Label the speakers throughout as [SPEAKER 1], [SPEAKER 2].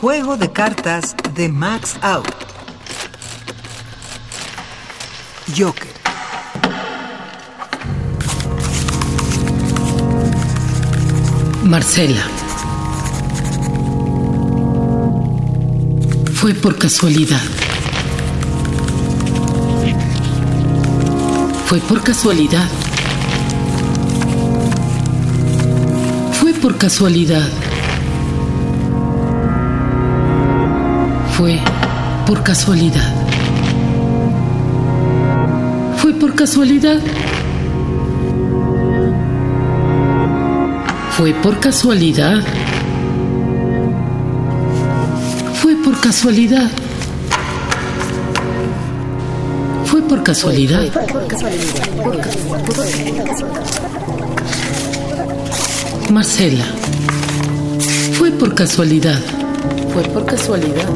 [SPEAKER 1] Juego de cartas de Max Out. Joker.
[SPEAKER 2] Marcela. Fue por casualidad. Fue por casualidad. Fue por casualidad. Fue por casualidad. Fue por casualidad. Fue por casualidad. Fue por casualidad. Fue por casualidad. Marcela. Fue por casualidad. Fue por casualidad.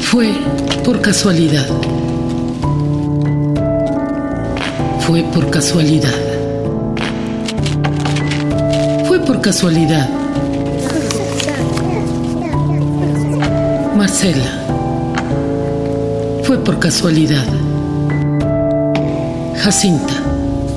[SPEAKER 2] Fue por casualidad. Fue por casualidad. Fue por casualidad. Marcela. Fue por casualidad. Jacinta.